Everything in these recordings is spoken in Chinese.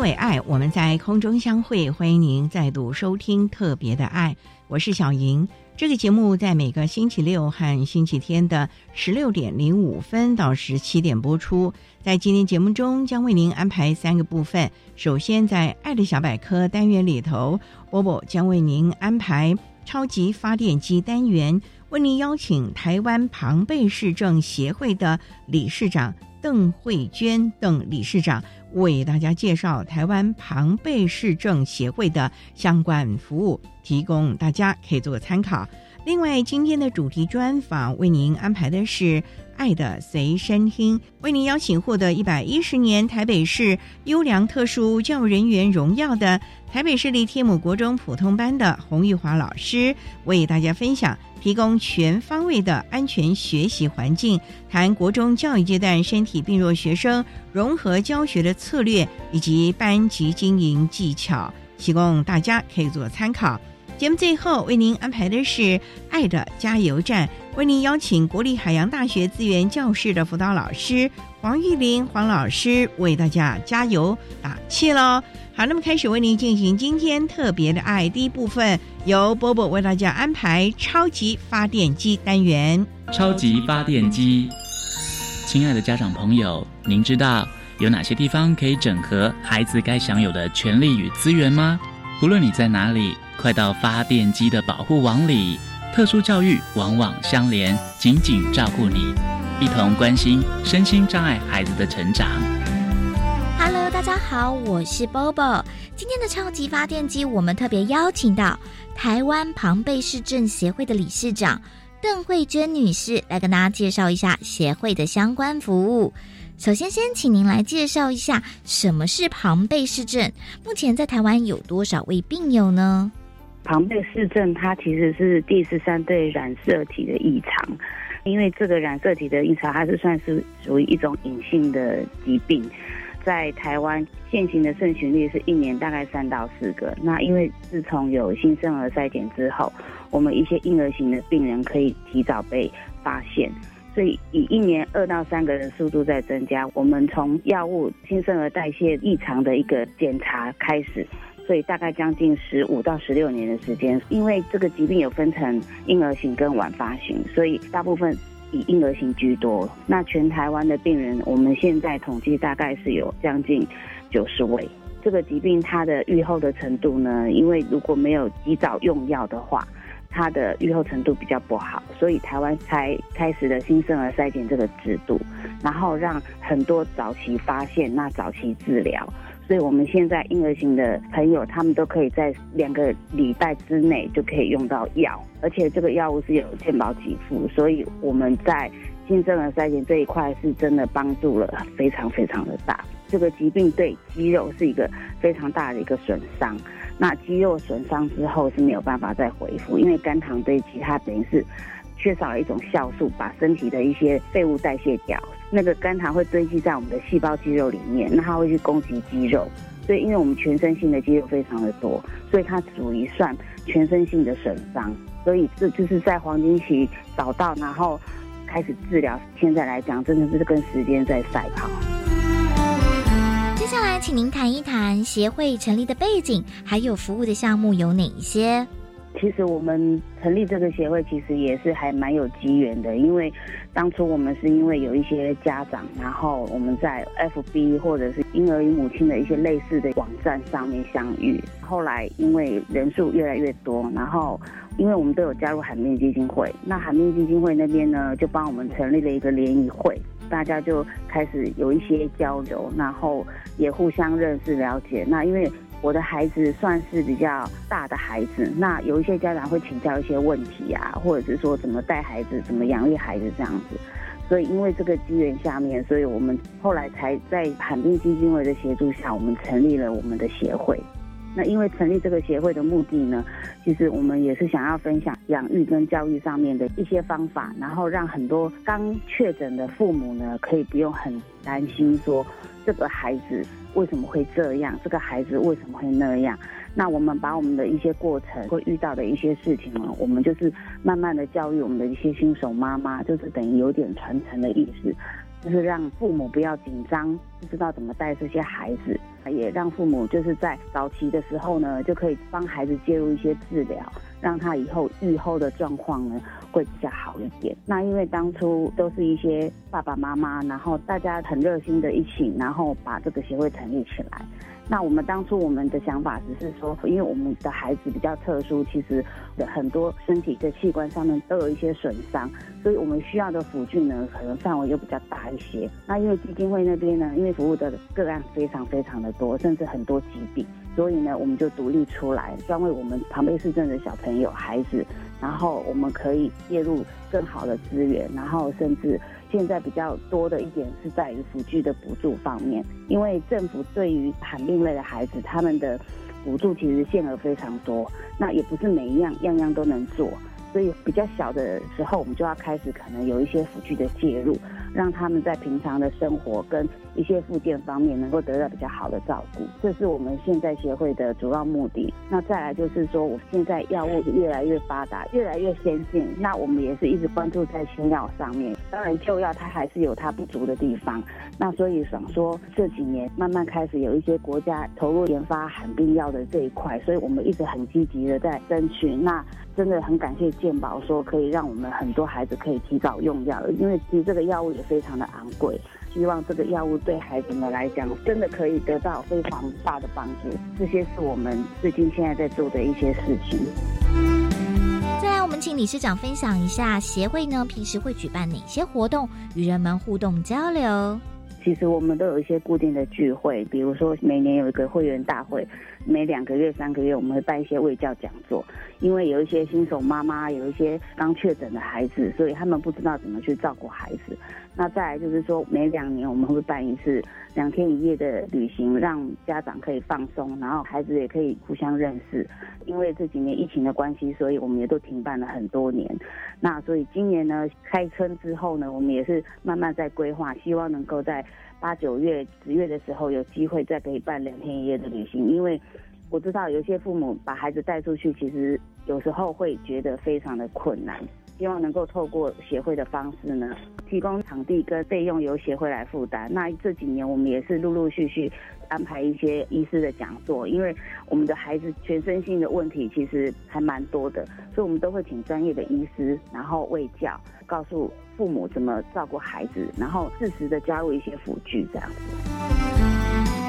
为爱，我们在空中相会。欢迎您再度收听《特别的爱》，我是小莹。这个节目在每个星期六和星期天的十六点零五分到十七点播出。在今天节目中，将为您安排三个部分。首先，在“爱的小百科”单元里头，波波将为您安排“超级发电机”单元，为您邀请台湾庞贝市政协会的理事长邓慧娟邓理事长为大家介绍台湾庞贝市政协会的相关服务。提供大家可以做个参考。另外，今天的主题专访为您安排的是《爱的随身听》，为您邀请获得一百一十年台北市优良特殊教育人员荣耀的台北市立天母国中普通班的洪玉华老师，为大家分享提供全方位的安全学习环境，谈国中教育阶段身体病弱学生融合教学的策略以及班级经营技巧，提供大家可以做参考。节目最后为您安排的是《爱的加油站》，为您邀请国立海洋大学资源教室的辅导老师黄玉玲黄老师为大家加油打气喽！好，那么开始为您进行今天特别的爱第一部分，由波波为大家安排超级发电机单元。超级发电机，亲爱的家长朋友，您知道有哪些地方可以整合孩子该享有的权利与资源吗？无论你在哪里。快到发电机的保护网里，特殊教育网网相连，紧紧照顾你，一同关心身心障碍孩子的成长。Hello，大家好，我是 Bobo。今天的超级发电机，我们特别邀请到台湾庞贝市政协会的理事长邓慧娟女士来跟大家介绍一下协会的相关服务。首先，先请您来介绍一下什么是庞贝市政，目前在台湾有多少位病友呢？庞贝氏症，它其实是第十三对染色体的异常，因为这个染色体的异常，它是算是属于一种隐性的疾病，在台湾现行的盛行率是一年大概三到四个。那因为自从有新生儿筛检之后，我们一些婴儿型的病人可以提早被发现，所以以一年二到三个的速度在增加。我们从药物新生儿代谢异常的一个检查开始。所以大概将近十五到十六年的时间，因为这个疾病有分成婴儿型跟晚发型，所以大部分以婴儿型居多。那全台湾的病人，我们现在统计大概是有将近九十位。这个疾病它的预后的程度呢，因为如果没有及早用药的话，它的预后程度比较不好，所以台湾才开始了新生儿筛检这个制度，然后让很多早期发现，那早期治疗。所以我们现在婴儿型的朋友，他们都可以在两个礼拜之内就可以用到药，而且这个药物是有健保给付，所以我们在新生儿筛检这一块是真的帮助了非常非常的大。这个疾病对肌肉是一个非常大的一个损伤，那肌肉损伤之后是没有办法再恢复，因为肝糖堆积，它等于是缺少了一种酵素，把身体的一些废物代谢掉。那个肝糖会堆积在我们的细胞肌肉里面，那它会去攻击肌肉，所以因为我们全身性的肌肉非常的多，所以它属于算全身性的损伤，所以这就是在黄金期找到，然后开始治疗。现在来讲，真的是跟时间在赛跑。接下来，请您谈一谈协会成立的背景，还有服务的项目有哪一些？其实我们成立这个协会，其实也是还蛮有机缘的，因为当初我们是因为有一些家长，然后我们在 FB 或者是婴儿与母亲的一些类似的网站上面相遇，后来因为人数越来越多，然后因为我们都有加入海面基金会，那海面基金会那边呢就帮我们成立了一个联谊会，大家就开始有一些交流，然后也互相认识了解。那因为我的孩子算是比较大的孩子，那有一些家长会请教一些问题啊，或者是说怎么带孩子、怎么养育孩子这样子。所以因为这个机缘下面，所以我们后来才在罕病基金会的协助下，我们成立了我们的协会。那因为成立这个协会的目的呢，其实我们也是想要分享养育跟教育上面的一些方法，然后让很多刚确诊的父母呢，可以不用很担心说这个孩子为什么会这样，这个孩子为什么会那样。那我们把我们的一些过程会遇到的一些事情呢，我们就是慢慢的教育我们的一些新手妈妈，就是等于有点传承的意思。就是让父母不要紧张，不知道怎么带这些孩子，也让父母就是在早期的时候呢，就可以帮孩子介入一些治疗，让他以后愈后的状况呢会比较好一点。那因为当初都是一些爸爸妈妈，然后大家很热心的一起，然后把这个协会成立起来。那我们当初我们的想法只是说，因为我们的孩子比较特殊，其实很多身体的器官上面都有一些损伤，所以我们需要的辅具呢，可能范围又比较大一些。那因为基金会那边呢，因为服务的个案非常非常的多，甚至很多疾病，所以呢，我们就独立出来，专为我们旁边市镇的小朋友孩子，然后我们可以介入更好的资源，然后甚至。现在比较多的一点是在于辅具的补助方面，因为政府对于罕病类的孩子，他们的补助其实限额非常多，那也不是每一样样样都能做，所以比较小的时候，我们就要开始可能有一些辅具的介入。让他们在平常的生活跟一些附件方面能够得到比较好的照顾，这是我们现在协会的主要目的。那再来就是说，我现在药物越来越发达，越来越先进，那我们也是一直关注在新药上面。当然，旧药它还是有它不足的地方。那所以想说，这几年慢慢开始有一些国家投入研发罕病药的这一块，所以我们一直很积极的在争取。那真的很感谢健保说可以让我们很多孩子可以提早用药，因为其实这个药物也非常的昂贵。希望这个药物对孩子们来讲，真的可以得到非常大的帮助。这些是我们最近现在在做的一些事情。再来，我们请理事长分享一下协会呢平时会举办哪些活动，与人们互动交流。其实我们都有一些固定的聚会，比如说每年有一个会员大会，每两个月、三个月我们会办一些卫教讲座。因为有一些新手妈妈，有一些刚确诊的孩子，所以他们不知道怎么去照顾孩子。那再来就是说，每两年我们会办一次两天一夜的旅行，让家长可以放松，然后孩子也可以互相认识。因为这几年疫情的关系，所以我们也都停办了很多年。那所以今年呢，开春之后呢，我们也是慢慢在规划，希望能够在八九月、十月的时候有机会再可以办两天一夜的旅行。因为我知道有些父母把孩子带出去，其实有时候会觉得非常的困难。希望能够透过协会的方式呢，提供场地跟费用由协会来负担。那这几年我们也是陆陆续续安排一些医师的讲座，因为我们的孩子全身性的问题其实还蛮多的，所以我们都会请专业的医师，然后喂教，告诉父母怎么照顾孩子，然后适时的加入一些辅具这样子。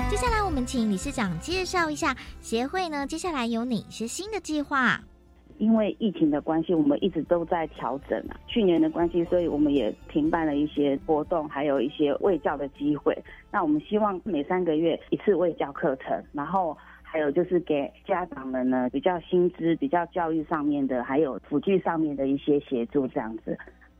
接下来我们请理事长介绍一下协会呢，接下来有哪些新的计划？因为疫情的关系，我们一直都在调整啊。去年的关系，所以我们也停办了一些活动，还有一些卫教的机会。那我们希望每三个月一次卫教课程，然后还有就是给家长们呢比较薪资、比较教育上面的，还有辅具上面的一些协助这样子。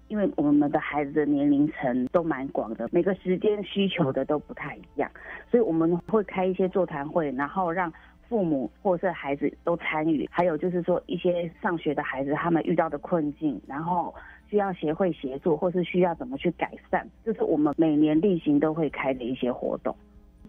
因为我们的孩子的年龄层都蛮广的，每个时间需求的都不太一样，所以我们会开一些座谈会，然后让。父母或是孩子都参与，还有就是说一些上学的孩子他们遇到的困境，然后需要协会协助，或是需要怎么去改善，就是我们每年例行都会开的一些活动。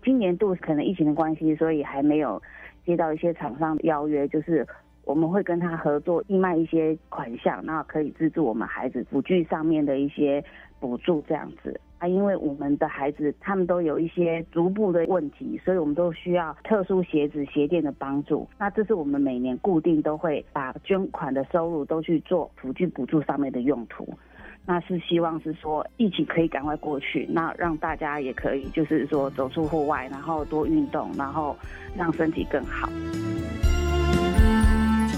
今年度可能疫情的关系，所以还没有接到一些厂商邀约，就是我们会跟他合作，义卖一些款项，那可以资助我们孩子辅具上面的一些补助这样子。啊，因为我们的孩子他们都有一些足部的问题，所以我们都需要特殊鞋子、鞋垫的帮助。那这是我们每年固定都会把捐款的收入都去做辅具补助上面的用途。那是希望是说疫情可以赶快过去，那让大家也可以就是说走出户外，然后多运动，然后让身体更好。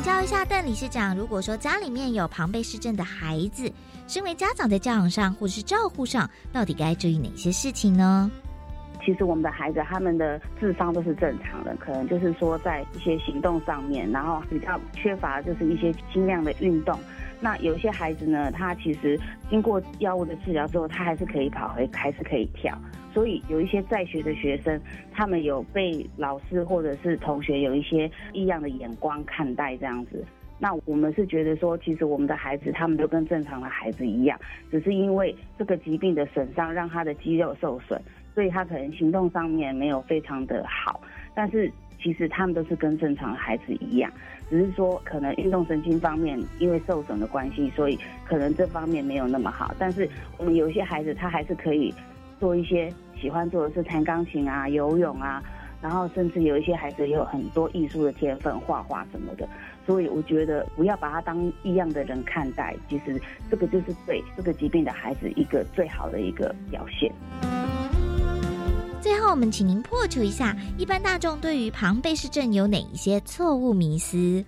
教一下邓理事长，如果说家里面有庞贝氏症的孩子，身为家长在教养上或者是照顾上，到底该注意哪些事情呢？其实我们的孩子他们的智商都是正常的，可能就是说在一些行动上面，然后比较缺乏就是一些轻量的运动。那有些孩子呢，他其实经过药物的治疗之后，他还是可以跑回，还是可以跳。所以有一些在学的学生，他们有被老师或者是同学有一些异样的眼光看待这样子。那我们是觉得说，其实我们的孩子他们都跟正常的孩子一样，只是因为这个疾病的损伤让他的肌肉受损，所以他可能行动上面没有非常的好。但是其实他们都是跟正常的孩子一样。只是说，可能运动神经方面因为受损的关系，所以可能这方面没有那么好。但是我们有些孩子，他还是可以做一些喜欢做的是弹钢琴啊、游泳啊，然后甚至有一些孩子也有很多艺术的天分，画画什么的。所以我觉得不要把他当异样的人看待，其实这个就是对这个疾病的孩子一个最好的一个表现。最后，我们请您破除一下一般大众对于庞贝氏症有哪一些错误迷思。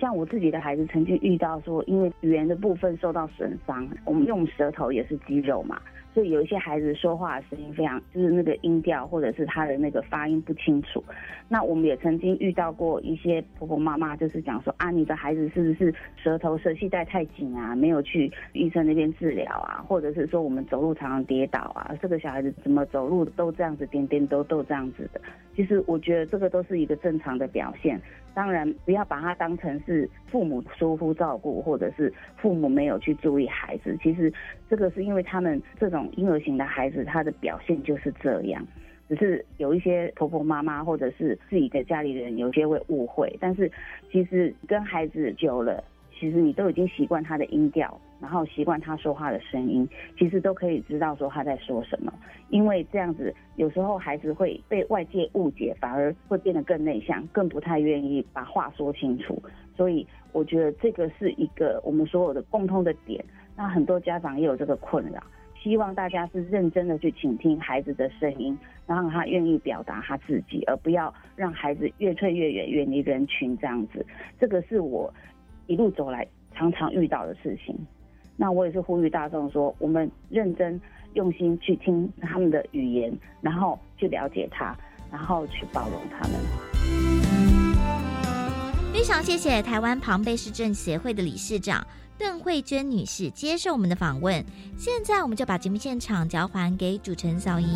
像我自己的孩子曾经遇到说，因为语言的部分受到损伤，我们用舌头也是肌肉嘛。所以有一些孩子说话的声音非常，就是那个音调或者是他的那个发音不清楚。那我们也曾经遇到过一些婆婆妈妈，就是讲说啊，你的孩子是不是舌头舌系带太紧啊，没有去医生那边治疗啊，或者是说我们走路常常跌倒啊，这个小孩子怎么走路都这样子颠颠都都这样子的。其实我觉得这个都是一个正常的表现。当然，不要把它当成是父母疏忽照顾，或者是父母没有去注意孩子。其实，这个是因为他们这种婴儿型的孩子，他的表现就是这样。只是有一些婆婆妈妈或者是自己的家里人，有些会误会。但是，其实跟孩子久了。其实你都已经习惯他的音调，然后习惯他说话的声音，其实都可以知道说他在说什么。因为这样子，有时候孩子会被外界误解，反而会变得更内向，更不太愿意把话说清楚。所以我觉得这个是一个我们所有的共通的点。那很多家长也有这个困扰，希望大家是认真的去倾听孩子的声音，然后他愿意表达他自己，而不要让孩子越退越远，远离人群这样子。这个是我。一路走来，常常遇到的事情，那我也是呼吁大众说，我们认真用心去听他们的语言，然后去了解他，然后去包容他们。非常谢谢台湾庞贝市政协会的理事长邓慧娟女士接受我们的访问。现在我们就把节目现场交还给主持人小莹。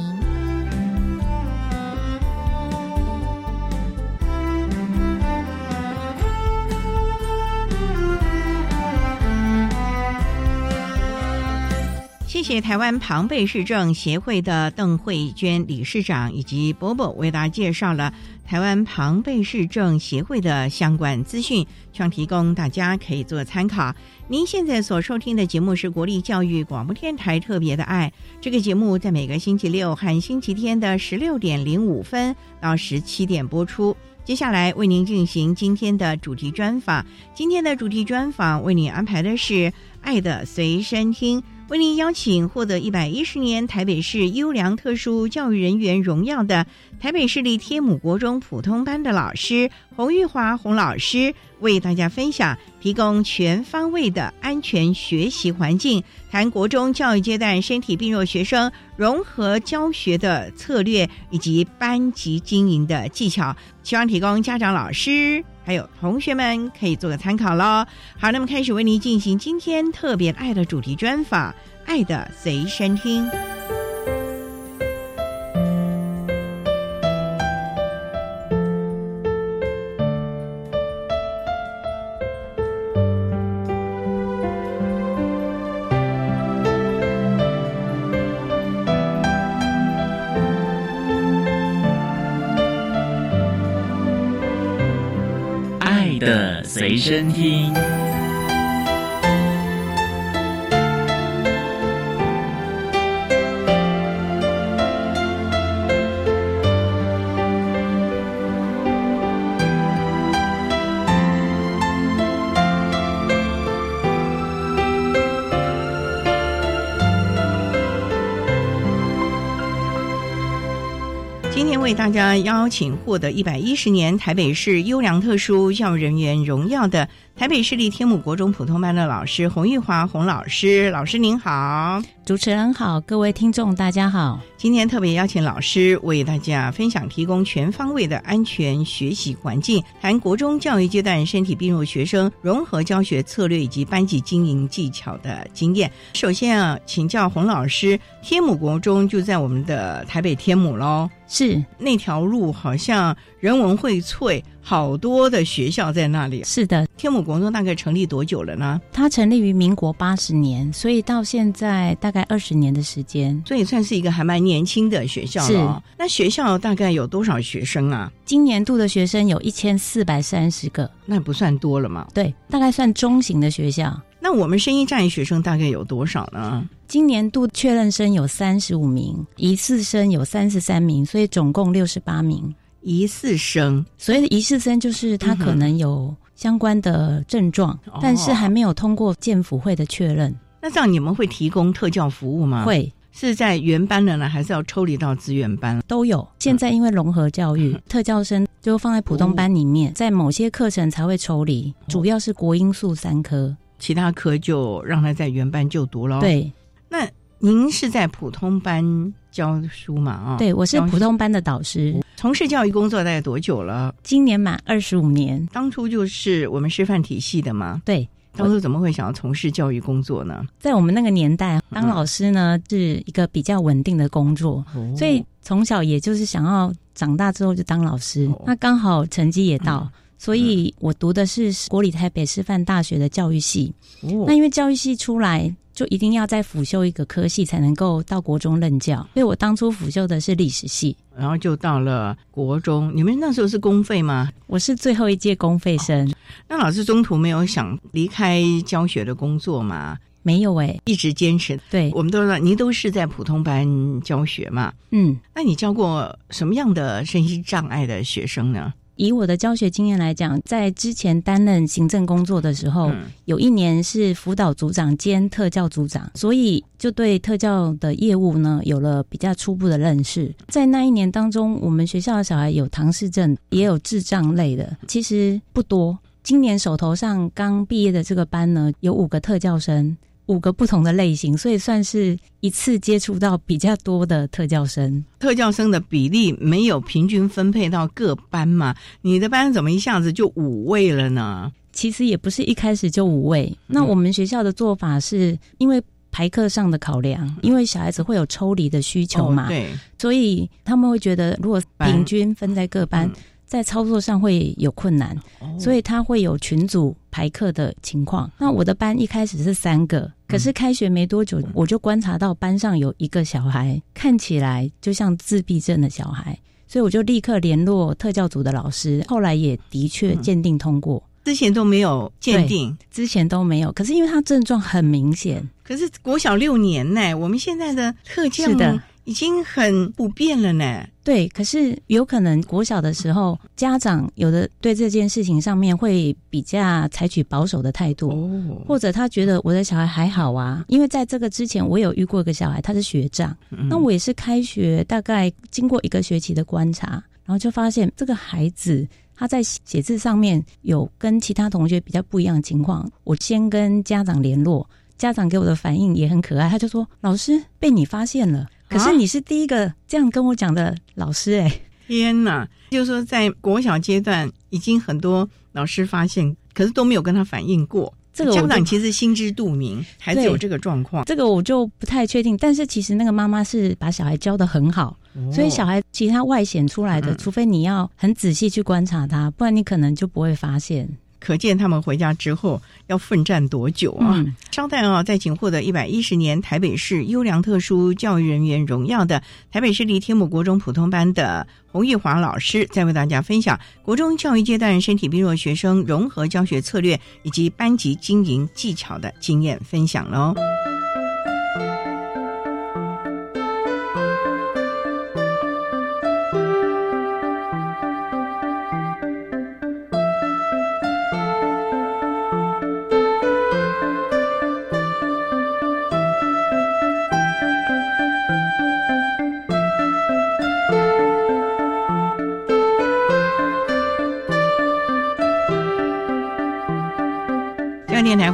谢谢台湾庞贝市政协会的邓慧娟理事长以及波波为大家介绍了台湾庞贝市政协会的相关资讯，希望提供大家可以做参考。您现在所收听的节目是国立教育广播电台特别的爱，这个节目在每个星期六和星期天的十六点零五分到十七点播出。接下来为您进行今天的主题专访，今天的主题专访为您安排的是《爱的随身听》。为您邀请获得一百一十年台北市优良特殊教育人员荣耀的台北市立天母国中普通班的老师洪玉华洪老师，为大家分享提供全方位的安全学习环境，谈国中教育阶段身体病弱学生融合教学的策略以及班级经营的技巧，希望提供家长、老师。还有同学们可以做个参考喽。好，那么开始为您进行今天特别爱的主题专访，《爱的随身听》。随身听。邀请获得一百一十年台北市优良特殊教育人员荣耀的台北市立天母国中普通班的老师洪玉华洪老师，老师您好。主持人好，各位听众大家好。今天特别邀请老师为大家分享提供全方位的安全学习环境，谈国中教育阶段身体病弱学生融合教学策略以及班级经营技巧的经验。首先啊，请教洪老师，天母国中就在我们的台北天母喽。是那条路好像人文荟萃，好多的学校在那里。是的，天母国中大概成立多久了呢？它成立于民国八十年，所以到现在大概二十年的时间，所以算是一个还蛮年轻的学校了。是，那学校大概有多少学生啊？今年度的学生有一千四百三十个，那不算多了嘛？对，大概算中型的学校。那我们声音站学生大概有多少呢？今年度确认生有三十五名，疑似生有三十三名，所以总共六十八名疑似生。所以的疑似生就是他可能有相关的症状，嗯、但是还没有通过健辅会的确认。那这样你们会提供特教服务吗？会。是在原班的呢，还是要抽离到资源班？都有。现在因为融合教育，嗯、特教生就放在普通班里面，哦、在某些课程才会抽离，主要是国英数三科。其他科就让他在原班就读喽。对，那您是在普通班教书嘛？啊，对，我是普通班的导师，从事教育工作大概多久了？今年满二十五年。当初就是我们师范体系的嘛。对，当初怎么会想要从事教育工作呢？在我们那个年代，当老师呢、嗯、是一个比较稳定的工作，哦、所以从小也就是想要长大之后就当老师。哦、那刚好成绩也到。嗯所以我读的是国立台北师范大学的教育系，哦、那因为教育系出来就一定要再辅修一个科系才能够到国中任教，所以我当初辅修的是历史系，然后就到了国中。你们那时候是公费吗？我是最后一届公费生。哦、那老师中途没有想离开教学的工作吗？没有哎、欸，一直坚持。对，我们都知道您都是在普通班教学嘛，嗯，那你教过什么样的身心障碍的学生呢？以我的教学经验来讲，在之前担任行政工作的时候，嗯、有一年是辅导组长兼特教组长，所以就对特教的业务呢有了比较初步的认识。在那一年当中，我们学校的小孩有唐氏症，也有智障类的，其实不多。今年手头上刚毕业的这个班呢，有五个特教生。五个不同的类型，所以算是一次接触到比较多的特教生。特教生的比例没有平均分配到各班嘛？你的班怎么一下子就五位了呢？其实也不是一开始就五位。嗯那我们学校的做法是因为排课上的考量，因为小孩子会有抽离的需求嘛，哦、对，所以他们会觉得如果平均分在各班。嗯在操作上会有困难，哦、所以他会有群组排课的情况。那我的班一开始是三个，可是开学没多久，嗯、我就观察到班上有一个小孩看起来就像自闭症的小孩，所以我就立刻联络特教组的老师。后来也的确鉴定通过，嗯、之前都没有鉴定，之前都没有。可是因为他症状很明显，可是国小六年呢，我们现在的特教是的。已经很普遍了呢。对，可是有可能国小的时候，家长有的对这件事情上面会比较采取保守的态度，哦，或者他觉得我的小孩还好啊，因为在这个之前，我有遇过一个小孩，他是学障，嗯、那我也是开学大概经过一个学期的观察，然后就发现这个孩子他在写字上面有跟其他同学比较不一样的情况，我先跟家长联络，家长给我的反应也很可爱，他就说：“老师被你发现了。”可是你是第一个这样跟我讲的老师哎、欸！天哪，就是说在国小阶段已经很多老师发现，可是都没有跟他反映过。这个家长其实心知肚明，孩子有这个状况，这个我就不太确定。但是其实那个妈妈是把小孩教的很好，哦、所以小孩其他外显出来的，嗯、除非你要很仔细去观察他，不然你可能就不会发现。可见他们回家之后要奋战多久啊！嗯、稍待啊，再请获得一百一十年台北市优良特殊教育人员荣耀的台北市立天母国中普通班的洪玉华老师，再为大家分享国中教育阶段身体病弱学生融合教学策略以及班级经营技巧的经验分享喽。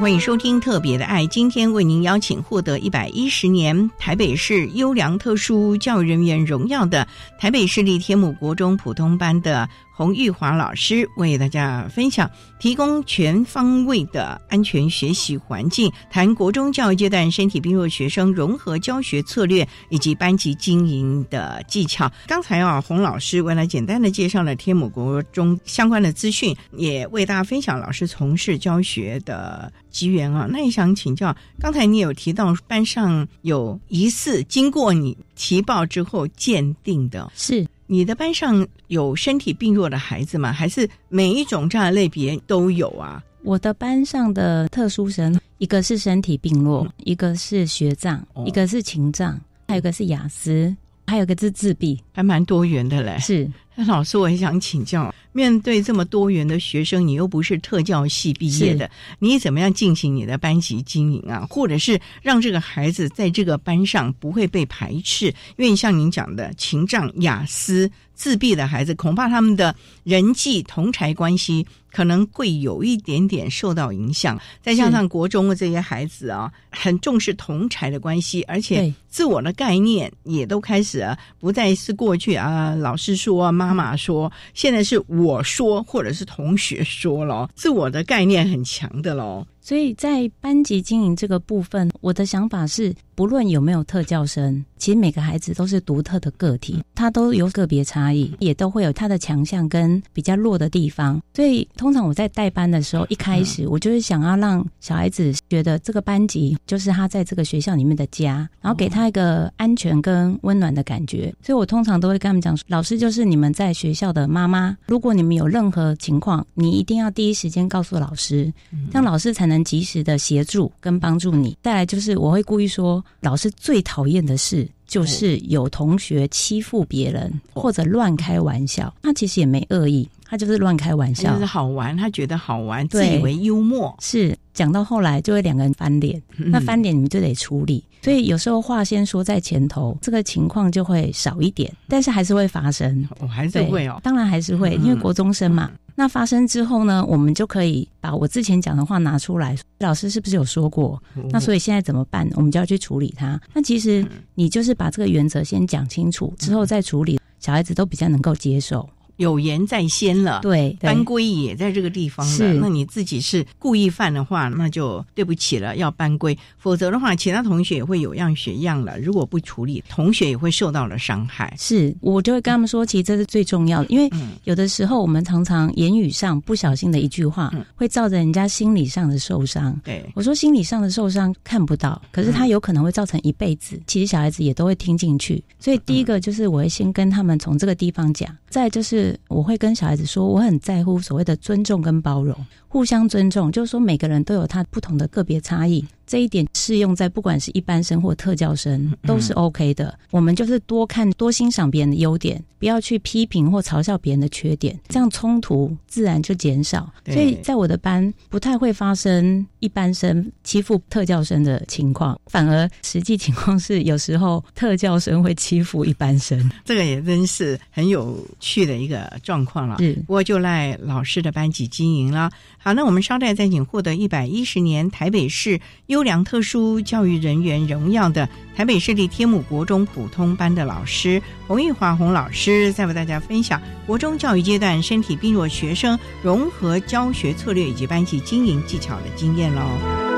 欢迎收听《特别的爱》。今天为您邀请获得一百一十年台北市优良特殊教育人员荣耀的台北市立天母国中普通班的。洪玉华老师为大家分享，提供全方位的安全学习环境，谈国中教育阶段身体病弱学生融合教学策略以及班级经营的技巧。刚才啊，洪老师为了简单的介绍了天母国中相关的资讯，也为大家分享老师从事教学的机缘啊。那也想请教，刚才你有提到班上有疑似经过你提报之后鉴定的，是。你的班上有身体病弱的孩子吗？还是每一种这样的类别都有啊？我的班上的特殊生，一个是身体病弱，一个是学障，一个是情障，还有一个是雅思，还有个是自闭，还蛮多元的嘞。是。老师，我很想请教，面对这么多元的学生，你又不是特教系毕业的，你怎么样进行你的班级经营啊？或者是让这个孩子在这个班上不会被排斥？因为像您讲的，情障、雅思、自闭的孩子，恐怕他们的人际同才关系可能会有一点点受到影响。再加上国中的这些孩子啊，很重视同才的关系，而且自我的概念也都开始不再是过去啊，老师说。妈妈说：“现在是我我说，或者是同学说了，自我的概念很强的喽。”所以在班级经营这个部分，我的想法是，不论有没有特教生，其实每个孩子都是独特的个体，他都有个别差异，也都会有他的强项跟比较弱的地方。所以，通常我在带班的时候，一开始我就是想要让小孩子觉得这个班级就是他在这个学校里面的家，然后给他一个安全跟温暖的感觉。所以我通常都会跟他们讲，老师就是你们在学校的妈妈，如果你们有任何情况，你一定要第一时间告诉老师，让老师才能。能及时的协助跟帮助你。再来就是，我会故意说，老师最讨厌的事就是有同学欺负别人或者乱开玩笑。他其实也没恶意，他就是乱开玩笑，就是好玩，他觉得好玩，自以为幽默。是讲到后来就会两个人翻脸，那翻脸你们就得处理。所以有时候话先说在前头，这个情况就会少一点，但是还是会发生。我还是会哦，当然还是会，因为国中生嘛。那发生之后呢，我们就可以把我之前讲的话拿出来，老师是不是有说过？那所以现在怎么办？我们就要去处理它。那其实你就是把这个原则先讲清楚，之后再处理，小孩子都比较能够接受。有言在先了，对，班规也在这个地方了。那你自己是故意犯的话，那就对不起了，要班规。否则的话，其他同学也会有样学样了。如果不处理，同学也会受到了伤害。是我就会跟他们说，其实这是最重要的，因为有的时候我们常常言语上不小心的一句话，会造成人家心理上的受伤。对，我说心理上的受伤看不到，可是他有可能会造成一辈子。其实小孩子也都会听进去，所以第一个就是我会先跟他们从这个地方讲，再就是。我会跟小孩子说，我很在乎所谓的尊重跟包容，互相尊重，就是说每个人都有他不同的个别差异。这一点适用在不管是一般生或特教生都是 OK 的。我们就是多看多欣赏别人的优点，不要去批评或嘲笑别人的缺点，这样冲突自然就减少。所以在我的班不太会发生一般生欺负特教生的情况，反而实际情况是有时候特教生会欺负一般生。这个也真是很有趣的一个状况了。是，不过就赖老师的班级经营了。好，那我们稍待再请获得一百一十年台北市优。良特殊教育人员荣耀的台北市立天母国中普通班的老师洪玉华洪老师，再为大家分享国中教育阶段身体病弱学生融合教学策略以及班级经营技巧的经验喽。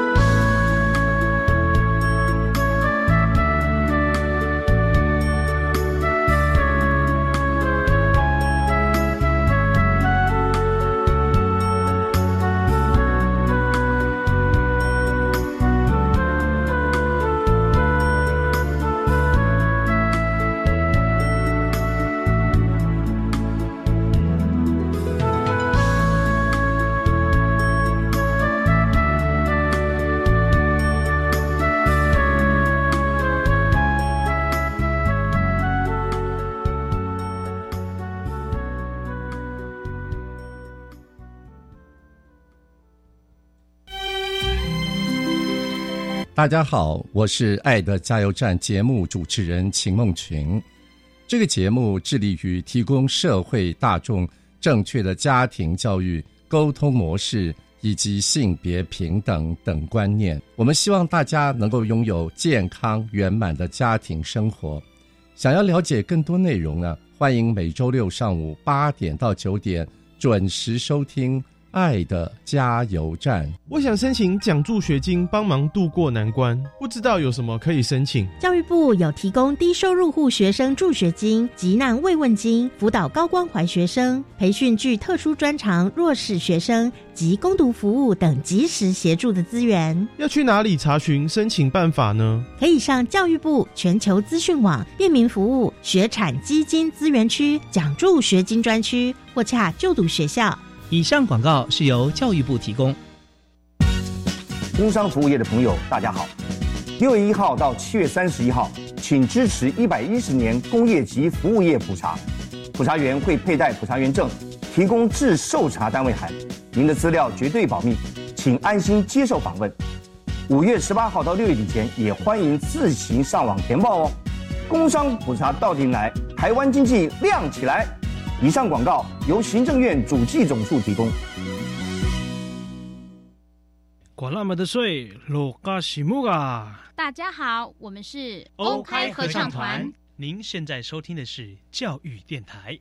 大家好，我是《爱的加油站》节目主持人秦梦群。这个节目致力于提供社会大众正确的家庭教育沟通模式以及性别平等等观念。我们希望大家能够拥有健康圆满的家庭生活。想要了解更多内容呢？欢迎每周六上午八点到九点准时收听。爱的加油站。我想申请奖助学金，帮忙度过难关，不知道有什么可以申请。教育部有提供低收入户学生助学金、急难慰问金，辅导高关怀学生，培训具特殊专长弱势学生及攻读服务等及时协助的资源。要去哪里查询申请办法呢？可以上教育部全球资讯网便民服务学产基金资源区奖助学金专区，或洽就读学校。以上广告是由教育部提供。工商服务业的朋友，大家好。六月一号到七月三十一号，请支持一百一十年工业及服务业普查。普查员会佩戴普查员证，提供至受查单位函，您的资料绝对保密，请安心接受访问。五月十八号到六月底前，也欢迎自行上网填报哦。工商普查到底来，台湾经济亮起来。以上广告由行政院主计总处提供。管那么的税，罗嘎西木啊！大家好，我们是欧开合唱团。您现在收听的是教育电台。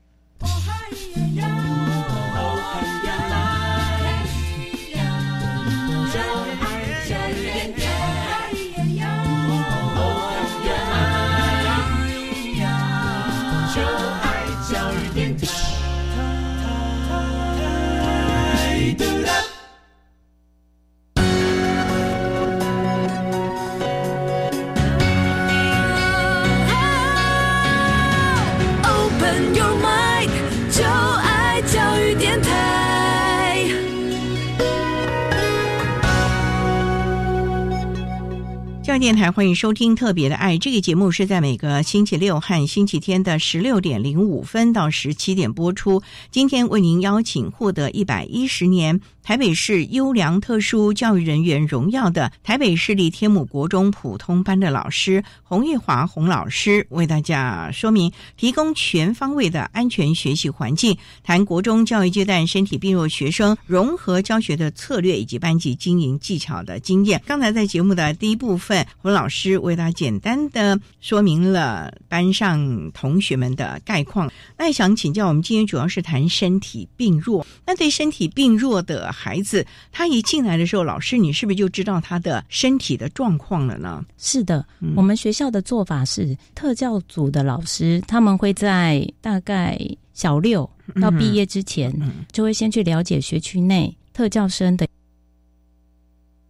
电台欢迎收听《特别的爱》这个节目，是在每个星期六和星期天的十六点零五分到十七点播出。今天为您邀请获得一百一十年。台北市优良特殊教育人员荣耀的台北市立天母国中普通班的老师洪玉华洪老师为大家说明，提供全方位的安全学习环境，谈国中教育阶段身体病弱学生融合教学的策略以及班级经营技巧的经验。刚才在节目的第一部分，洪老师为大家简单的说明了班上同学们的概况。那想请教，我们今天主要是谈身体病弱，那对身体病弱的。孩子他一进来的时候，老师你是不是就知道他的身体的状况了呢？是的，我们学校的做法是，特教组的老师他们会在大概小六到毕业之前，就会先去了解学区内特教生的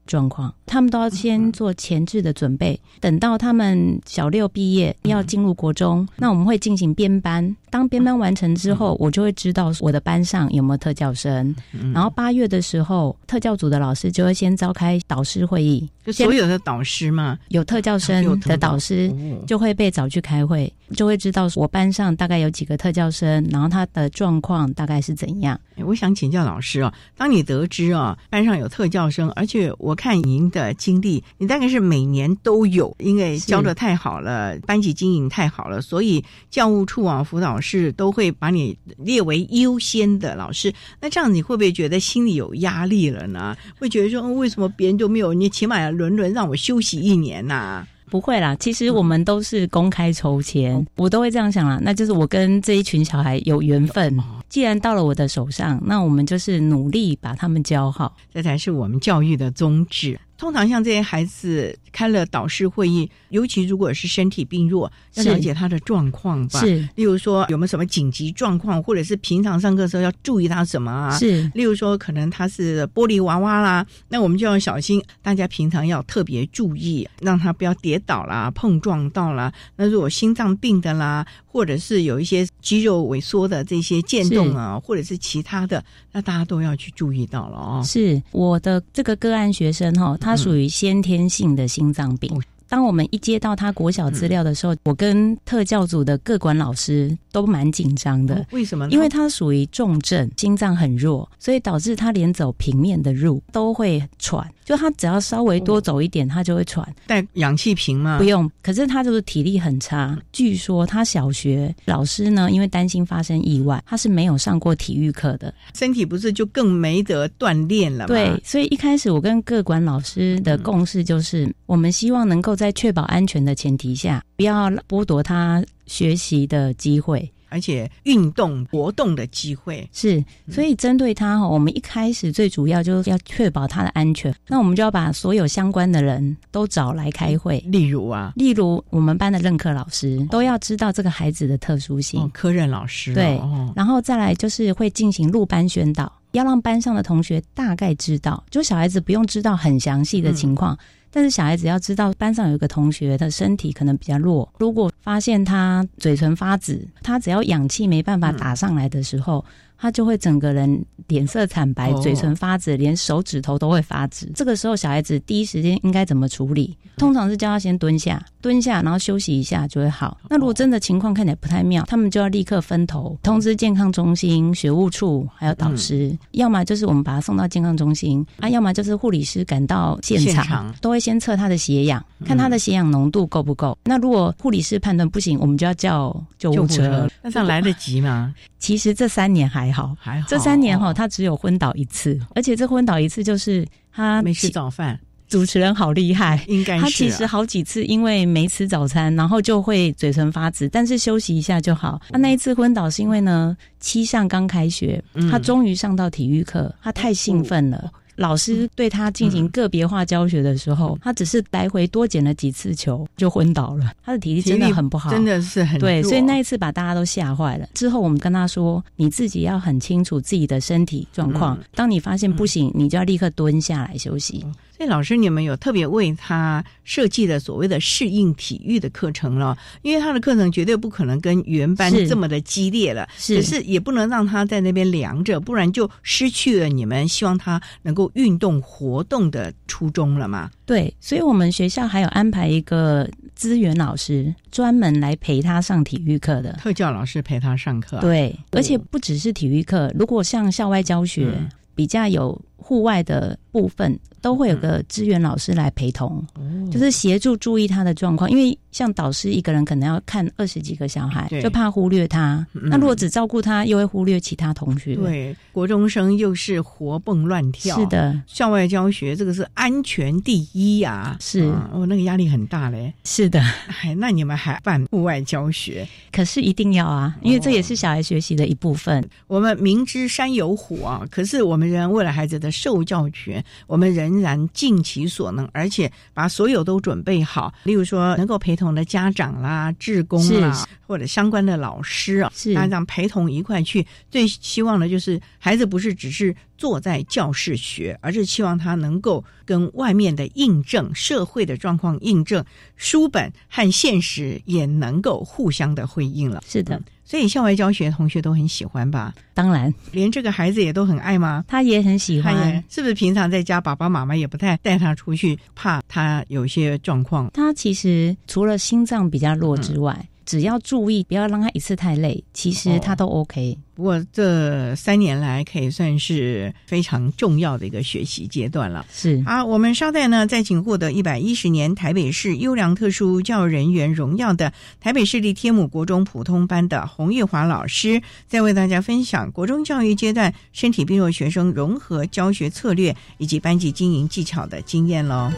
状况，他们都要先做前置的准备。等到他们小六毕业要进入国中，那我们会进行编班。当编班完成之后，我就会知道我的班上有没有特教生。然后八月的时候，特教组的老师就会先召开导师会议，就所有的导师嘛，有特教生的导师就会被找去开会，就会知道我班上大概有几个特教生，然后他的状况大概是怎样。我想请教老师哦，当你得知啊班上有特教生，而且我看您的经历，你大概是每年都有，因为教的太好了，班级经营太好了，所以教务处啊辅导。是都会把你列为优先的老师，那这样你会不会觉得心里有压力了呢？会觉得说为什么别人就没有，你起码要轮轮让我休息一年呐？不会啦，其实我们都是公开抽签，我都会这样想啦。那就是我跟这一群小孩有缘分，既然到了我的手上，那我们就是努力把他们教好，这才是我们教育的宗旨。通常像这些孩子开了导师会议，尤其如果是身体病弱，要了解他的状况吧。是，例如说有没有什么紧急状况，或者是平常上课时候要注意他什么啊？是，例如说可能他是玻璃娃娃啦，那我们就要小心，大家平常要特别注意，让他不要跌倒啦、碰撞到啦。那如果心脏病的啦，或者是有一些肌肉萎缩的这些渐动啊，或者是其他的，那大家都要去注意到了哦。是我的这个个案学生哈，他。它属于先天性的心脏病。当我们一接到他国小资料的时候，我跟特教组的各管老师都蛮紧张的。为什么？因为他属于重症，心脏很弱，所以导致他连走平面的路都会喘。就他只要稍微多走一点，他就会喘。带氧气瓶吗？不用，可是他就是体力很差。据说他小学老师呢，因为担心发生意外，他是没有上过体育课的，身体不是就更没得锻炼了吗？对，所以一开始我跟各管老师的共识就是，我们希望能够在确保安全的前提下，不要剥夺他学习的机会。而且运动活动的机会是，所以针对他哈，我们一开始最主要就是要确保他的安全。那我们就要把所有相关的人都找来开会。例如啊，例如我们班的任课老师都要知道这个孩子的特殊性。科任老师对，然后再来就是会进行入班宣导，要让班上的同学大概知道，就小孩子不用知道很详细的情况。但是小孩子要知道，班上有一个同学的身体可能比较弱，如果发现他嘴唇发紫，他只要氧气没办法打上来的时候。他就会整个人脸色惨白，嘴唇发紫，连手指头都会发紫。这个时候，小孩子第一时间应该怎么处理？通常是叫他先蹲下，蹲下，然后休息一下就会好。那如果真的情况看起来不太妙，他们就要立刻分头通知健康中心、学务处还有导师，要么就是我们把他送到健康中心，啊，要么就是护理师赶到现场，都会先测他的血氧，看他的血氧浓度够不够。那如果护理师判断不行，我们就要叫救护车。那这样来得及吗？其实这三年还。好，还好。这三年哈，他只有昏倒一次，而且这昏倒一次就是他没吃早饭。主持人好厉害，应该他其实好几次因为没吃早餐，然后就会嘴唇发紫，但是休息一下就好。他那一次昏倒是因为呢，七上刚开学，他终于上到体育课，他太兴奋了。老师对他进行个别化教学的时候，他只是来回多捡了几次球就昏倒了。他的体力真的很不好，真的是很对，所以那一次把大家都吓坏了。之后我们跟他说：“你自己要很清楚自己的身体状况，当你发现不行，你就要立刻蹲下来休息。”老师，你们有特别为他设计的所谓的适应体育的课程了，因为他的课程绝对不可能跟原班这么的激烈了，是是也不能让他在那边凉着，不然就失去了你们希望他能够运动活动的初衷了嘛？对，所以我们学校还有安排一个资源老师，专门来陪他上体育课的特教老师陪他上课。对，而且不只是体育课，如果像校外教学比较有户外的部分。都会有个支援老师来陪同，就是协助注意他的状况。因为像导师一个人可能要看二十几个小孩，就怕忽略他。那如果只照顾他，又会忽略其他同学。对，国中生又是活蹦乱跳，是的。校外教学这个是安全第一呀，是哦，那个压力很大嘞。是的，哎，那你们还办户外教学？可是一定要啊，因为这也是小孩学习的一部分。我们明知山有虎啊，可是我们仍然为了孩子的受教权，我们。仍然尽其所能，而且把所有都准备好。例如说，能够陪同的家长啦、志工啦，或者相关的老师啊，家长陪同一块去。最希望的就是孩子不是只是坐在教室学，而是希望他能够跟外面的印证、社会的状况印证，书本和现实也能够互相的回应了。是的。所以校外教学同学都很喜欢吧？当然，连这个孩子也都很爱吗？他也很喜欢，是不是？平常在家，爸爸妈妈也不太带他出去，怕他有些状况。他其实除了心脏比较弱之外。只要注意，不要让他一次太累，其实他都 OK。不过这三年来可以算是非常重要的一个学习阶段了。是啊，我们稍待呢，再请获得一百一十年台北市优良特殊教育人员荣耀的台北市立天母国中普通班的洪玉华老师，再为大家分享国中教育阶段身体病弱学生融合教学策略以及班级经营技巧的经验喽。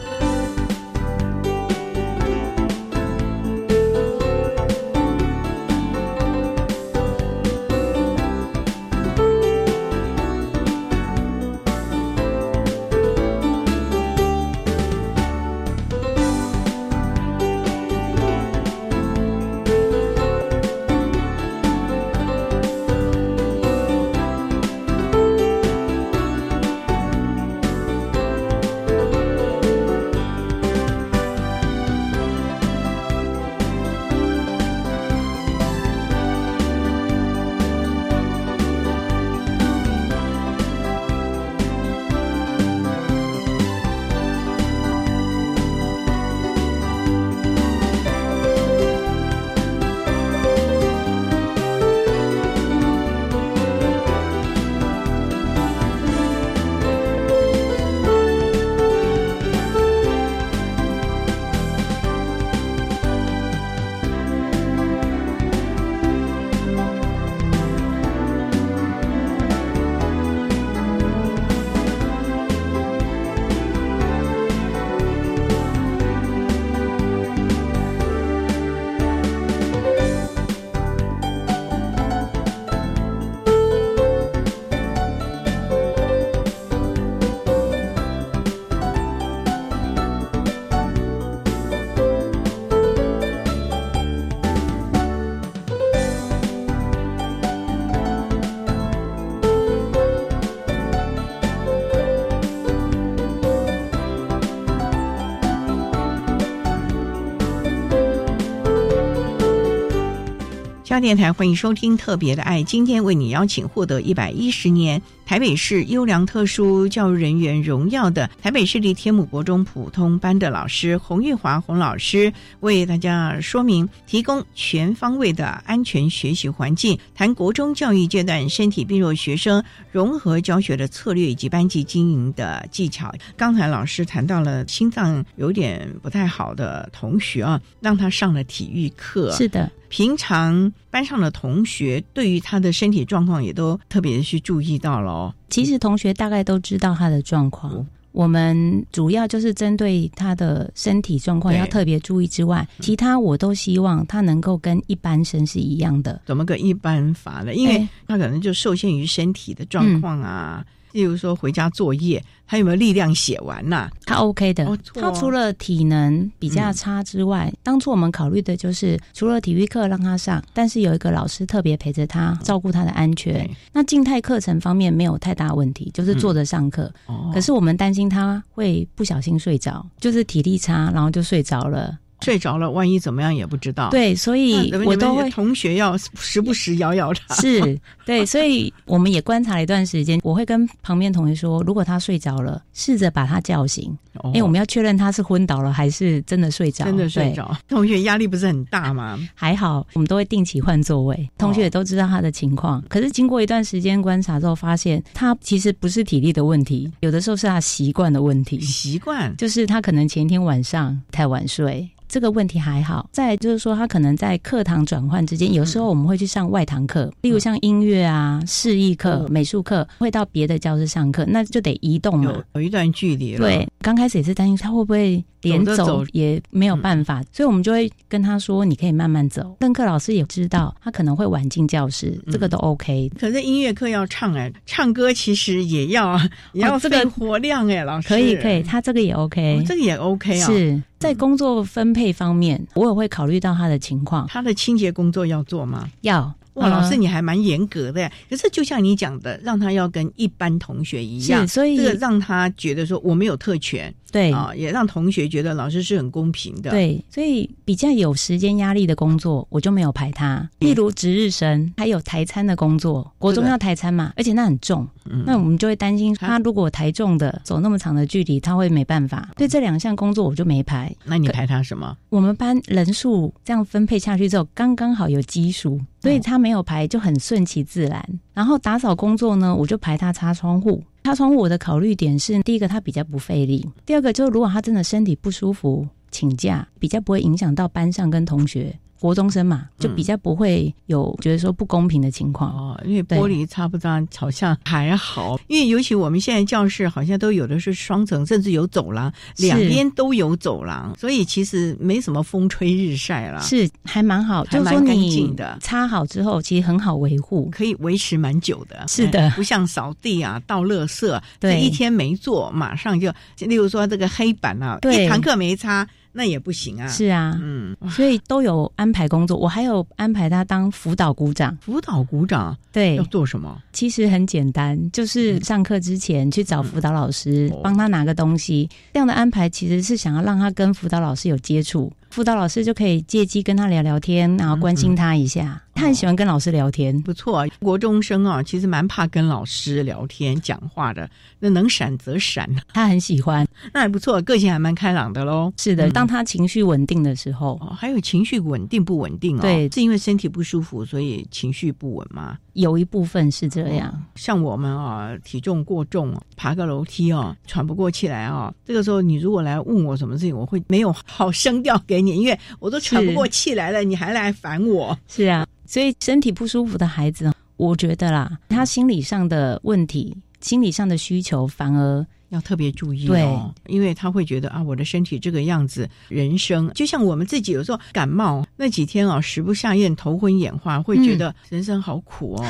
大电台欢迎收听《特别的爱》，今天为你邀请获得一百一十年台北市优良特殊教育人员荣耀的台北市立天母国中普通班的老师洪玉华洪老师，为大家说明提供全方位的安全学习环境，谈国中教育阶段身体病弱学生融合教学的策略以及班级经营的技巧。刚才老师谈到了心脏有点不太好的同学啊，让他上了体育课，是的。平常班上的同学对于他的身体状况也都特别去注意到了哦。其实同学大概都知道他的状况，我们主要就是针对他的身体状况要特别注意之外，其他我都希望他能够跟一般生是一样的。怎么个一般法呢？因为他可能就受限于身体的状况啊。例如说回家作业，他有没有力量写完呐？他 OK 的，他除了体能比较差之外，当初我们考虑的就是除了体育课让他上，但是有一个老师特别陪着他，照顾他的安全。那静态课程方面没有太大问题，就是坐着上课。可是我们担心他会不小心睡着，就是体力差，然后就睡着了。睡着了，万一怎么样也不知道。对，所以我都会同学要时不时摇摇他。是，对，所以我们也观察了一段时间。我会跟旁边同学说，如果他睡着了，试着把他叫醒，因为我们要确认他是昏倒了还是真的睡着。真的睡着，同学压力不是很大吗？还好，我们都会定期换座位，同学也都知道他的情况。可是经过一段时间观察之后，发现他其实不是体力的问题，有的时候是他习惯的问题。习惯就是他可能前一天晚上太晚睡。这个问题还好，再就是说，他可能在课堂转换之间，有时候我们会去上外堂课，例如像音乐啊、示意课、美术课，会到别的教室上课，那就得移动嘛，有一段距离了。对，刚开始也是担心他会不会连走也没有办法，所以我们就会跟他说：“你可以慢慢走。”邓课老师也知道他可能会晚进教室，这个都 OK。可是音乐课要唱哎，唱歌其实也要也要这个活量哎，老师。可以可以，他这个也 OK，这个也 OK 啊，是。在工作分配方面，我也会考虑到他的情况。他的清洁工作要做吗？要。哇，老师你还蛮严格的。可是就像你讲的，让他要跟一般同学一样，所以这个让他觉得说我没有特权。对啊，也让同学觉得老师是很公平的。对，所以比较有时间压力的工作，我就没有排他。例如值日生，还有台餐的工作，国中要台餐嘛，而且那很重，那我们就会担心他如果台重的走那么长的距离，他会没办法。对这两项工作我就没排。那你排他什么？我们班人数这样分配下去之后，刚刚好有基数，所以他没有排就很顺其自然。然后打扫工作呢，我就排他擦窗户。擦窗户我的考虑点是，第一个他比较不费力，第二个就是如果他真的身体不舒服，请假比较不会影响到班上跟同学。国中生嘛，就比较不会有觉得说不公平的情况哦。因为玻璃擦不脏，好像还好。因为尤其我们现在教室好像都有的是双层，甚至有走廊，两边都有走廊，所以其实没什么风吹日晒了。是还蛮好，还蛮干净的。擦好之后，其实很好维护，可以维持蛮久的。是的，不像扫地啊、倒垃圾，这一天没做，马上就，例如说这个黑板啊，一堂课没擦。那也不行啊！是啊，嗯，所以都有安排工作。我还有安排他当辅导股长。辅导股长对，要做什么？其实很简单，就是上课之前去找辅导老师，帮他拿个东西。这样的安排其实是想要让他跟辅导老师有接触。辅导老师就可以借机跟他聊聊天，然后关心他一下。他很喜欢跟老师聊天，不错。国中生啊，其实蛮怕跟老师聊天讲话的。那能闪则闪，他很喜欢，那还不错，个性还蛮开朗的喽。是的，当他情绪稳定的时候，还有情绪稳定不稳定哦？对，是因为身体不舒服，所以情绪不稳吗？有一部分是这样。像我们啊，体重过重，爬个楼梯啊，喘不过气来啊，这个时候你如果来问我什么事情，我会没有好声调给你，因为我都喘不过气来了，你还来烦我。是啊，所以身体不舒服的孩子，我觉得啦，他心理上的问题。心理上的需求反而要特别注意哦，因为他会觉得啊，我的身体这个样子，人生就像我们自己有时候感冒那几天啊，食不下咽、头昏眼花，会觉得人生好苦哦。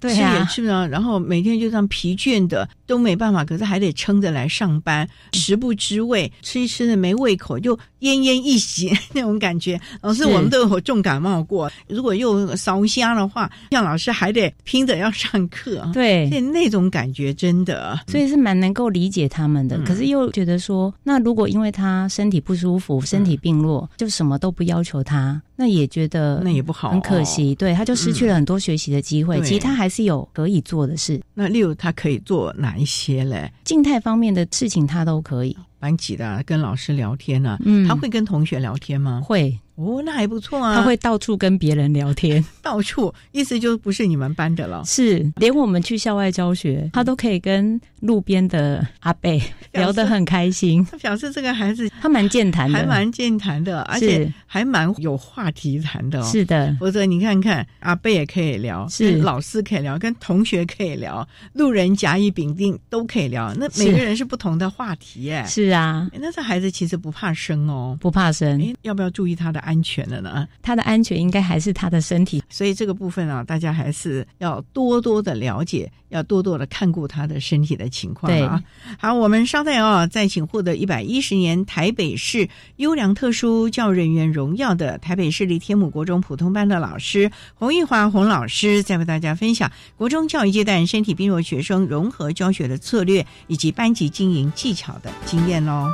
对吃也吃不了，然后每天就这样疲倦的都没办法，可是还得撑着来上班，食不知味，吃一吃的没胃口，就奄奄一息 那种感觉。老师，我们都有重感冒过，如果又烧瞎的话，像老师还得拼着要上课，对那那种感觉真的，所以是蛮能够理解他们的。嗯可是又觉得说，那如果因为他身体不舒服、身体病弱，就什么都不要求他，那也觉得那也不好很可惜。对，他就失去了很多学习的机会。对其实他还是有可以做的事，那例如他可以做哪一些嘞？静态方面的事情他都可以。班级的跟老师聊天呢、嗯他会跟同学聊天吗？会哦，那还不错啊。他会到处跟别人聊天，到处，意思就不是你们班的了。是连我们去校外教学，他都可以跟路边的阿贝 聊得很开心。他表示这个孩子他蛮健谈的，还蛮健谈的，而且还蛮有话题谈的、哦。是的，否则你看看阿贝也可以聊，是老师可以聊，跟同学可以聊，路人甲乙丙丁都可以聊。那每个人是不同的话题耶。是啊，那这孩子其实不怕生哦，不怕生。诶要不要注意他的安全了呢？他的安全应该还是他的身体，所以这个部分啊，大家还是要多多的了解，要多多的看顾他的身体的情况啊。好，我们稍待哦，再请获得一百一十年台北市优良特殊教育人员荣耀的台北市立天母国中普通班的老师洪玉华洪老师，再为大家分享国中教育阶段身体病弱学生融合教学的策略以及班级经营技巧的经验哦。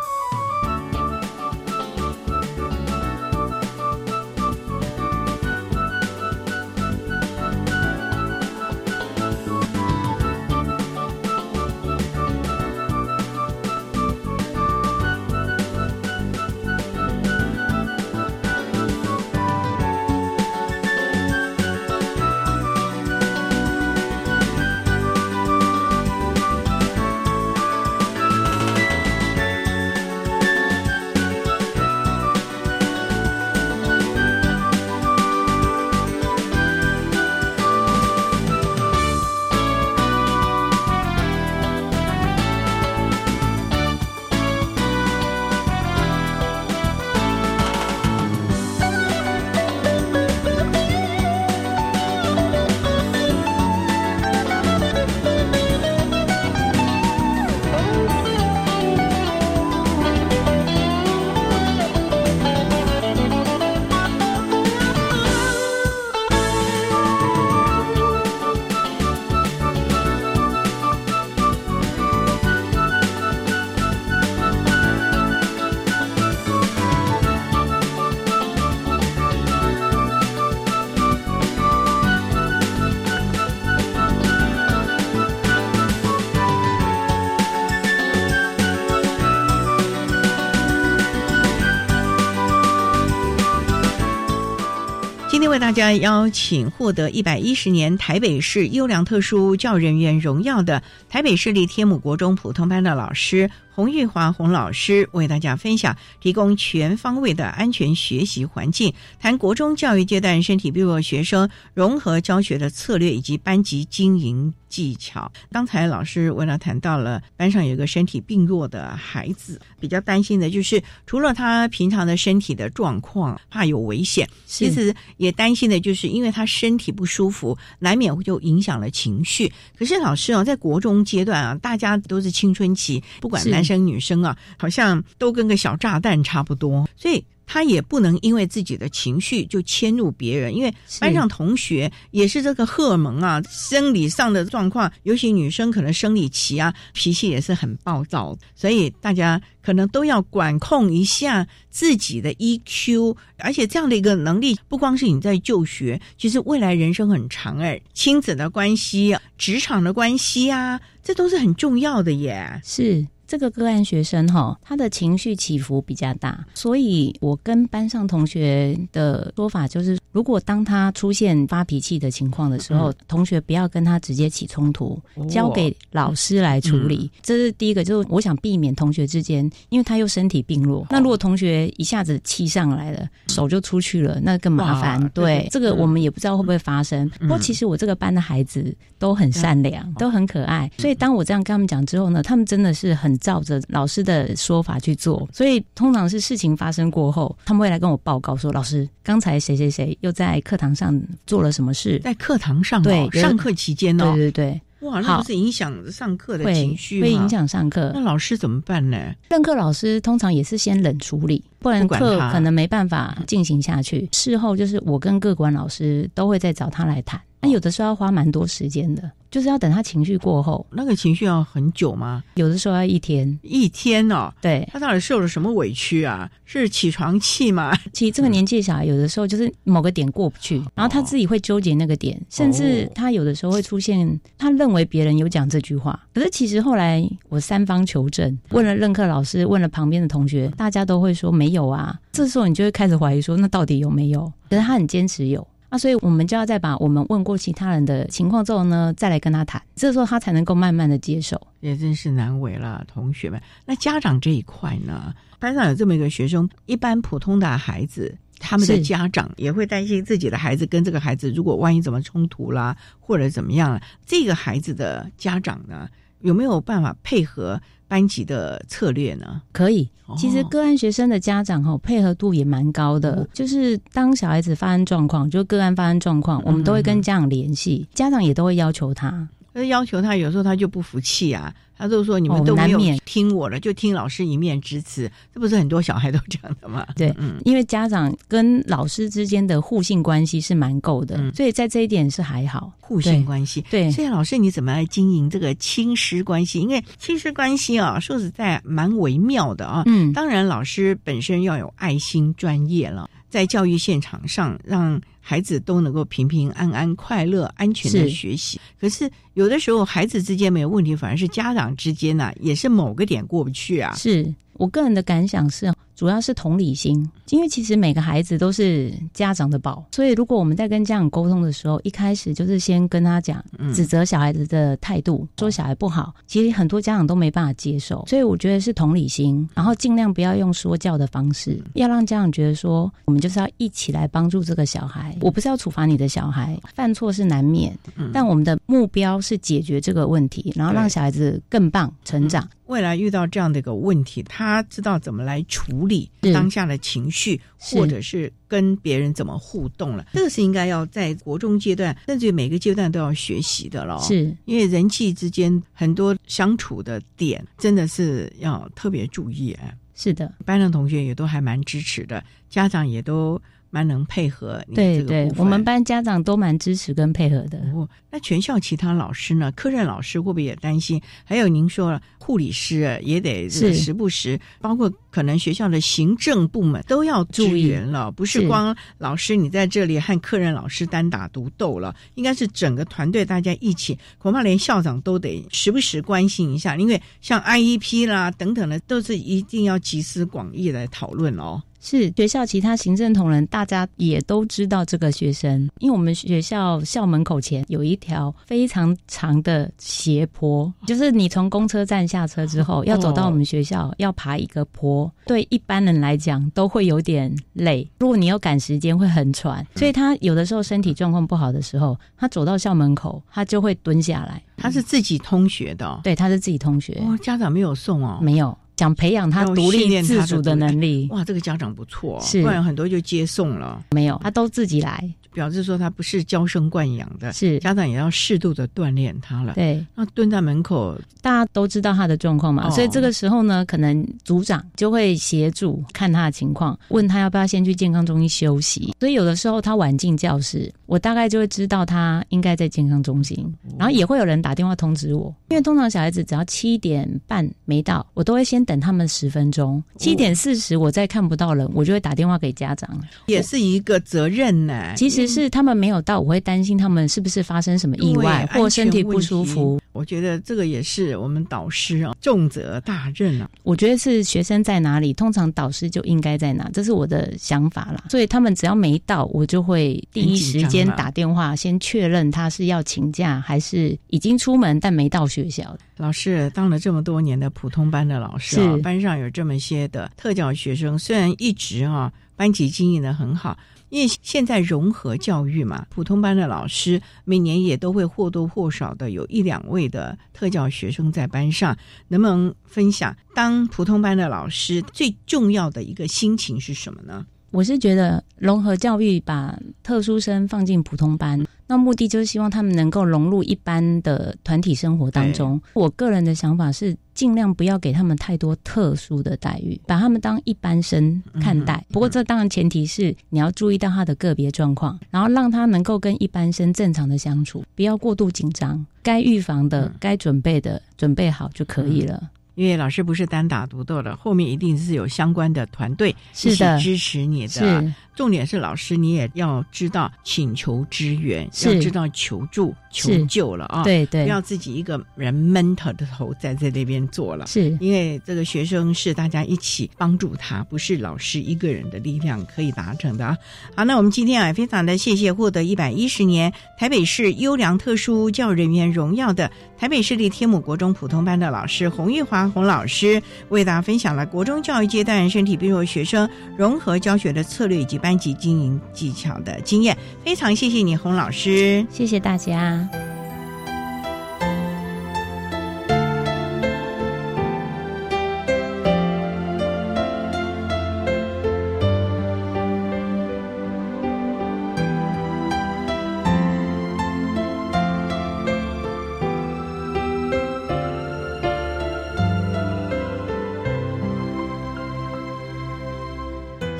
将邀请获得一百一十年台北市优良特殊教人员荣耀的台北市立天母国中普通班的老师洪玉华洪老师，为大家分享提供全方位的安全学习环境，谈国中教育阶段身体病弱学生融合教学的策略以及班级经营技巧。刚才老师为了谈到了班上有一个身体病弱的孩子，比较担心的就是除了他平常的身体的状况，怕有危险，其实也担心的就是因为他身体不舒服，难免就影响了情绪。可是老师啊，在国中阶段啊，大家都是青春期，不管男生女生啊，好像都跟个小炸弹差不多，所以。他也不能因为自己的情绪就迁怒别人，因为班上同学也是这个荷尔蒙啊，生理上的状况，尤其女生可能生理期啊，脾气也是很暴躁，所以大家可能都要管控一下自己的 EQ，而且这样的一个能力，不光是你在就学，其实未来人生很长哎，亲子的关系、职场的关系啊，这都是很重要的耶。是。这个个案学生哈，他的情绪起伏比较大，所以我跟班上同学的说法就是，如果当他出现发脾气的情况的时候，嗯。同学不要跟他直接起冲突，哦。交给老师来处理。嗯。这是第一个，就是我想避免同学之间，因为他又身体病弱，那如果同学一下子气上来了，手就出去了，那更麻烦对，这个我们也不知道会不会发生。不过其实我这个班的孩子都很善良，都很可爱，所以当我这样跟他们讲之后呢，他们真的是很照着老师的说法去做。所以通常是事情发生过后，他们会来跟我报告说：“老师，刚才谁谁谁又在课堂上做了什么事？”在课堂上、哦，对上课期间哦，对对对。哇，那不是影响上课的情绪吗会影响上课那。老师怎么办呢？任课老师通常也是先冷处理，不然课可能没办法进行下去。事后就是我跟各管老师都会再找他来谈，那有的时候要花蛮多时间的，就是要等他情绪过后，那个情绪要很久吗？有的时候要一天。一天哦，对，他到底受了什么委屈啊？是起床气吗？其实这个年纪小孩有的时候就是某个点过不去，然后他自己会纠结那个点，甚至他有的时候会出现他认为别人有讲这句话，可是其实后来我三方求证，问了任课老师，问了旁边的同学，大家都会说没有啊。这时候你就会开始怀疑说，那到底有没有？可是他很坚持有。啊，所以我们就要再把我们问过其他人的情况之后呢，再来跟他谈，这时候他才能够慢慢的接受。也真是难为了同学们。那家长这一块呢？班上有这么一个学生，一般普通的孩子，他们的家长也会担心自己的孩子跟这个孩子，如果万一怎么冲突啦，或者怎么样了，这个孩子的家长呢，有没有办法配合班级的策略呢？可以哦，其实个案学生的家长哈配合度也蛮高的，哦就是当小孩子发生状况，就个案发生状况，我们都会跟家长联系，家长也都会要求他。那要求他，有时候他就不服气啊，他就说你们哦都没有听我的，就听老师一面之词，这不是很多小孩都这样的吗？对，嗯，因为家长跟老师之间的互信关系是蛮够的，嗯所以在这一点是还好。互信关系。对所以老师你怎么来经营这个亲师关系？因为亲师关系啊，说实在蛮微妙的啊。嗯当然老师本身要有爱心、专业了，在教育现场上让孩子都能够平平安安、快乐、安全的学习。可是有的时候孩子之间没有问题，反而是家长之间呢、也是某个点过不去啊。是我个人的感想是，主要是同理心，因为其实每个孩子都是家长的宝，所以如果我们在跟家长沟通的时候，一开始就是先跟他讲嗯。指责小孩子的态度，说小孩不好，其实很多家长都没办法接受，所以我觉得是同理心，然后尽量不要用说教的方式，要让家长觉得说，我们就是要一起来帮助这个小孩，我不是要处罚你的小孩，犯错是难免，但我们的目标是解决这个问题，然后让小孩子更棒成长。未来遇到这样的一个问题，他知道怎么来处理是当下的情绪，或者是跟别人怎么互动了。这个是应该要在国中阶段，甚至于每个阶段都要学习的了。是因为人际之间很多相处的点，真的是要特别注意。哎，是的，班上同学也都还蛮支持的，家长也都蛮能配合你对对我们班家长都蛮支持跟配合的。哦，那全校其他老师呢？科任老师会不会也担心？还有您说了，护理师啊也得这个是时不时，包括可能学校的行政部门都要支注意援了，不是是光老师你在这里和科任老师单打独斗了，应该是整个团队大家一起，恐怕连校长都得时不时关心一下，因为像 IEP 啦等等的，都是一定要集思广益来讨论哦。是学校其他行政同仁，大家也都知道这个学生，因为我们学校校门口前有一条非常长的斜坡，就是你从公车站下车之后，要走到我们学校，要爬一个坡，对一般人来讲都会有点累。如果你要赶时间，会很喘，所以他有的时候身体状况不好的时候，他走到校门口，他就会蹲下来。他是自己通学的哦，对，他是自己通学，哦，家长没有送哦，没有想培养他独立自主的能力。哇，这个家长不错、哦，是不然很多就接送了，没有，他都自己来。表示说他不是娇生惯养的，是家长也要适度的锻炼他了。，对，那蹲在门口，大家都知道他的状况嘛，哦所以这个时候呢，可能组长就会协助看他的情况，问他要不要先去健康中心休息。所以有的时候他晚进教室，我大概就会知道他应该在健康中心，哦然后也会有人打电话通知我，因为通常小孩子只要七点半没到，我都会先等他们十分钟，七点四十我再看不到人，我就会打电话给家长。也是一个责任呢。其实是他们没有到，我会担心他们是不是发生什么意外或身体不舒服。。我觉得这个也是我们导师啊重责大任啊。我觉得是学生在哪里，通常导师就应该在哪，这是我的想法啦。所以他们只要没到，我就会第一时间打电话，先确认他是要请假还是已经出门但没到学校。老师当了这么多年的普通班的老师啊，班上有这么些的特教学生，虽然一直啊班级经营的很好，因为现在融合教育嘛，普通班的老师每年也都会或多或少的有一两位的特教学生在班上，能不能分享当普通班的老师最重要的一个心情是什么呢？我是觉得融合教育把特殊生放进普通班，那目的就是希望他们能够融入一般的团体生活当中。我个人的想法是，尽量不要给他们太多特殊的待遇，把他们当一般生看待。不过这当然前提是你要注意到他的个别状况，然后让他能够跟一般生正常的相处，不要过度紧张。该预防的、该准备的准备好就可以了。因为老师不是单打独斗的，后面一定是有相关的团队是的支持你的。重点是老师，你也要知道请求支援，要知道求助、求救了啊！对对，不要自己一个人闷头的头在在那边做了。是因为这个学生是大家一起帮助他，不是老师一个人的力量可以达成的啊！好，那我们今天啊，非常的谢谢获得一百一十年台北市优良特殊教育人员荣耀的台北市立天母国中普通班的老师洪玉华洪老师，为大家分享了国中教育阶段身体病弱学生融合教学的策略以及。班级经营技巧的经验，非常谢谢你，洪老师，谢谢大家。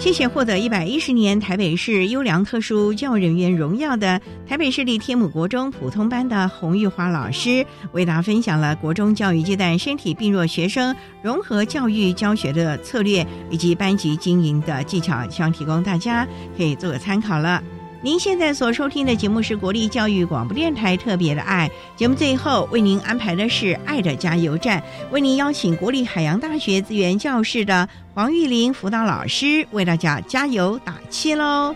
谢谢获得一百一十年台北市优良特殊教人员荣耀的台北市立天母国中普通班的洪玉华老师，为大家分享了国中教育阶段身体病弱学生融合教育教学的策略以及班级经营的技巧，希望提供大家可以做个参考了。您现在所收听的节目是国立教育广播电台特别的爱节目，最后为您安排的是爱的加油站，为您邀请国立海洋大学资源教室的黄玉玲辅导老师为大家加油打气喽。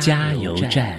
加油站。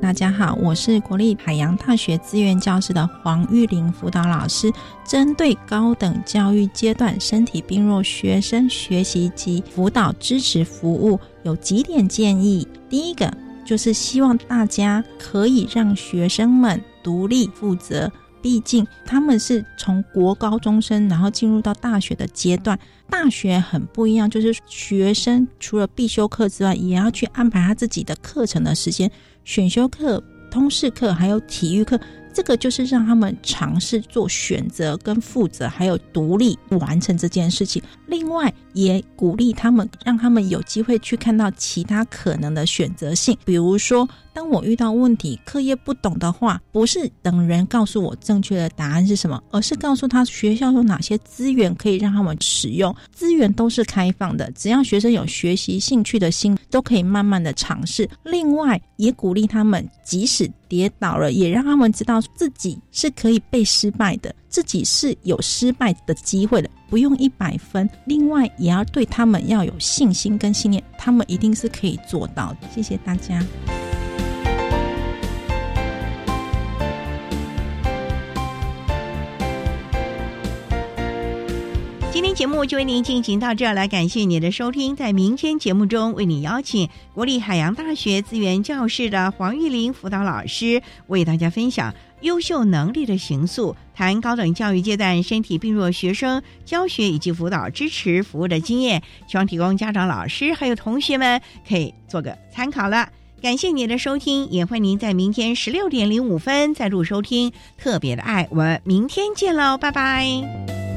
大家好，我是国立海洋大学资源教室的黄玉玲辅导老师。针对高等教育阶段身体病弱学生学习及辅导支持服务，有几点建议。第一个就是希望大家可以让学生们独立负责。毕竟他们是从国高中生，然后进入到大学的阶段。大学很不一样，就是学生除了必修课之外，也要去安排他自己的课程的时间，选修课、通识课还有体育课。这个就是让他们尝试做选择跟负责，还有独立完成这件事情。另外，也鼓励他们，让他们有机会去看到其他可能的选择性。比如说，当我遇到问题、课业不懂的话，不是等人告诉我正确的答案是什么，而是告诉他学校有哪些资源可以让他们使用。资源都是开放的，只要学生有学习兴趣的心，都可以慢慢的尝试。另外，也鼓励他们，即使跌倒了，也让他们知道。自己是可以被失败的，自己是有失败的机会的，不用一百分。另外，也要对他们要有信心跟信念，他们一定是可以做到的。谢谢大家。今天节目就为您进行到这儿来，感谢您的收听。在明天节目中，为你邀请国立海洋大学资源教室的黄玉玲辅导老师，为大家分享优秀能力的形塑，谈高等教育阶段身体病弱学生教学以及辅导支持服务的经验，希望提供家长、老师还有同学们可以做个参考了。感谢您的收听，也欢迎您在明天十六点零五分再度收听特别的爱。我们明天见喽，拜拜。